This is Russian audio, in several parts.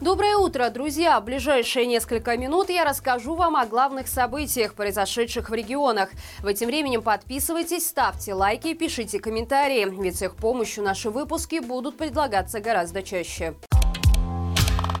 Доброе утро, друзья! В ближайшие несколько минут я расскажу вам о главных событиях, произошедших в регионах. В этим временем подписывайтесь, ставьте лайки, пишите комментарии, ведь с их помощью наши выпуски будут предлагаться гораздо чаще.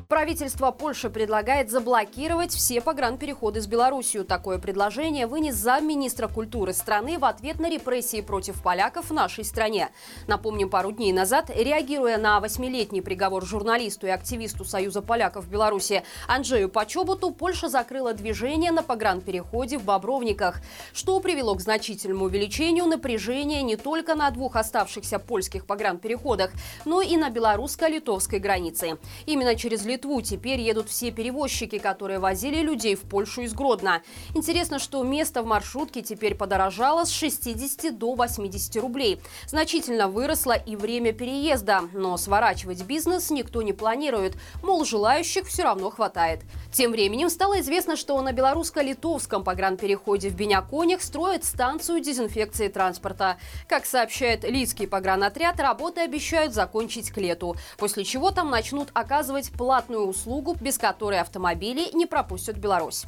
Правительство Польши предлагает заблокировать все погранпереходы с Белоруссией. Такое предложение вынес замминистра культуры страны в ответ на репрессии против поляков в нашей стране. Напомним, пару дней назад, реагируя на восьмилетний приговор журналисту и активисту Союза поляков в Беларуси Анджею Почоботу, Польша закрыла движение на погранпереходе в Бобровниках, что привело к значительному увеличению напряжения не только на двух оставшихся польских погранпереходах, но и на белорусско-литовской границе. Именно через Литву Литву теперь едут все перевозчики, которые возили людей в Польшу из Гродно. Интересно, что место в маршрутке теперь подорожало с 60 до 80 рублей. Значительно выросло и время переезда, но сворачивать бизнес никто не планирует. Мол, желающих все равно хватает. Тем временем стало известно, что на белорусско-литовском погранпереходе в Беняконях строят станцию дезинфекции транспорта. Как сообщает Лидский погранотряд, работы обещают закончить к лету, после чего там начнут оказывать платные бесплатную услугу, без которой автомобили не пропустят Беларусь.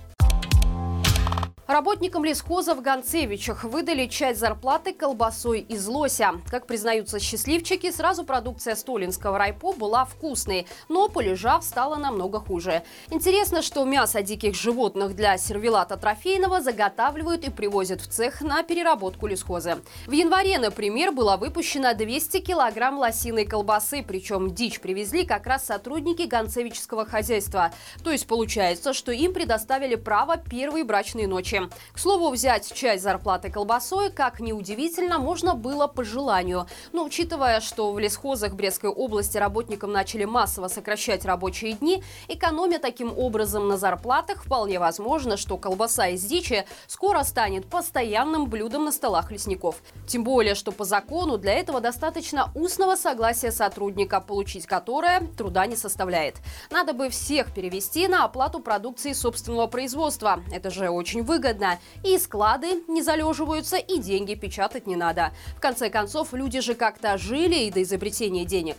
Работникам лесхоза в Гонцевичах выдали часть зарплаты колбасой из лося. Как признаются счастливчики, сразу продукция Столинского райпо была вкусной, но полежав стало намного хуже. Интересно, что мясо диких животных для сервелата трофейного заготавливают и привозят в цех на переработку лесхоза. В январе, например, было выпущено 200 килограмм лосиной колбасы, причем дичь привезли как раз сотрудники Гонцевичского хозяйства. То есть получается, что им предоставили право первой брачной ночи. К слову, взять часть зарплаты колбасой, как неудивительно, можно было по желанию. Но учитывая, что в лесхозах Брестской области работникам начали массово сокращать рабочие дни, экономя таким образом на зарплатах, вполне возможно, что колбаса из дичи скоро станет постоянным блюдом на столах лесников. Тем более, что по закону для этого достаточно устного согласия сотрудника, получить которое труда не составляет. Надо бы всех перевести на оплату продукции собственного производства. Это же очень выгодно выгодно. И склады не залеживаются, и деньги печатать не надо. В конце концов, люди же как-то жили и до изобретения денег.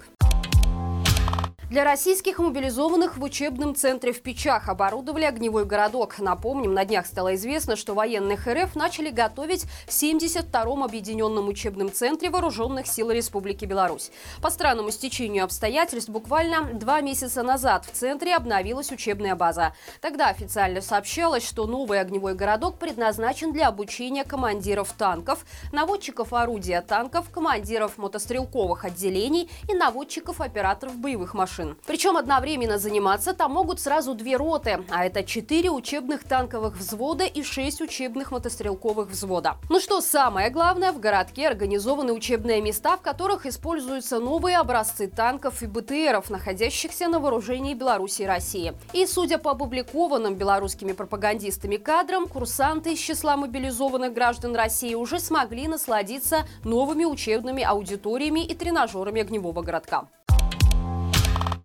Для российских мобилизованных в учебном центре в Печах оборудовали огневой городок. Напомним, на днях стало известно, что военные РФ начали готовить в 72-м объединенном учебном центре Вооруженных сил Республики Беларусь. По странному стечению обстоятельств, буквально два месяца назад в центре обновилась учебная база. Тогда официально сообщалось, что новый огневой городок предназначен для обучения командиров танков, наводчиков орудия танков, командиров мотострелковых отделений и наводчиков-операторов боевых машин машин. Причем одновременно заниматься там могут сразу две роты, а это четыре учебных танковых взвода и шесть учебных мотострелковых взвода. Ну что самое главное, в городке организованы учебные места, в которых используются новые образцы танков и БТРов, находящихся на вооружении Беларуси и России. И судя по опубликованным белорусскими пропагандистами кадрам, курсанты из числа мобилизованных граждан России уже смогли насладиться новыми учебными аудиториями и тренажерами огневого городка.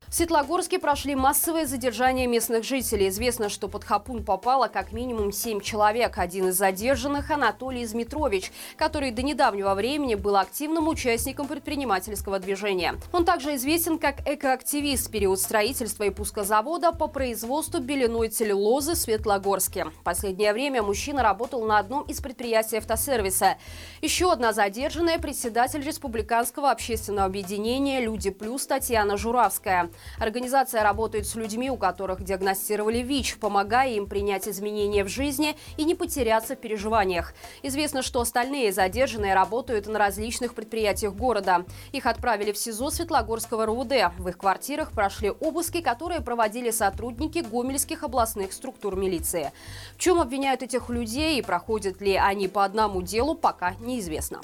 В Светлогорске прошли массовые задержания местных жителей. Известно, что под Хапун попало как минимум семь человек. Один из задержанных – Анатолий Измитрович, который до недавнего времени был активным участником предпринимательского движения. Он также известен как экоактивист в период строительства и пуска завода по производству беленой целлюлозы в Светлогорске. В последнее время мужчина работал на одном из предприятий автосервиса. Еще одна задержанная – председатель Республиканского общественного объединения «Люди плюс» Татьяна Журавская. Организация работает с людьми, у которых диагностировали ВИЧ, помогая им принять изменения в жизни и не потеряться в переживаниях. Известно, что остальные задержанные работают на различных предприятиях города. Их отправили в СИЗО Светлогорского РУВД. В их квартирах прошли обыски, которые проводили сотрудники гомельских областных структур милиции. В чем обвиняют этих людей и проходят ли они по одному делу, пока неизвестно.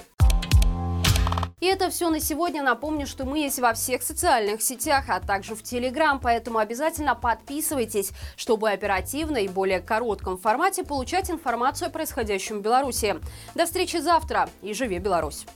И это все на сегодня. Напомню, что мы есть во всех социальных сетях, а также в Телеграм, поэтому обязательно подписывайтесь, чтобы оперативно и более коротком формате получать информацию о происходящем в Беларуси. До встречи завтра и живи Беларусь!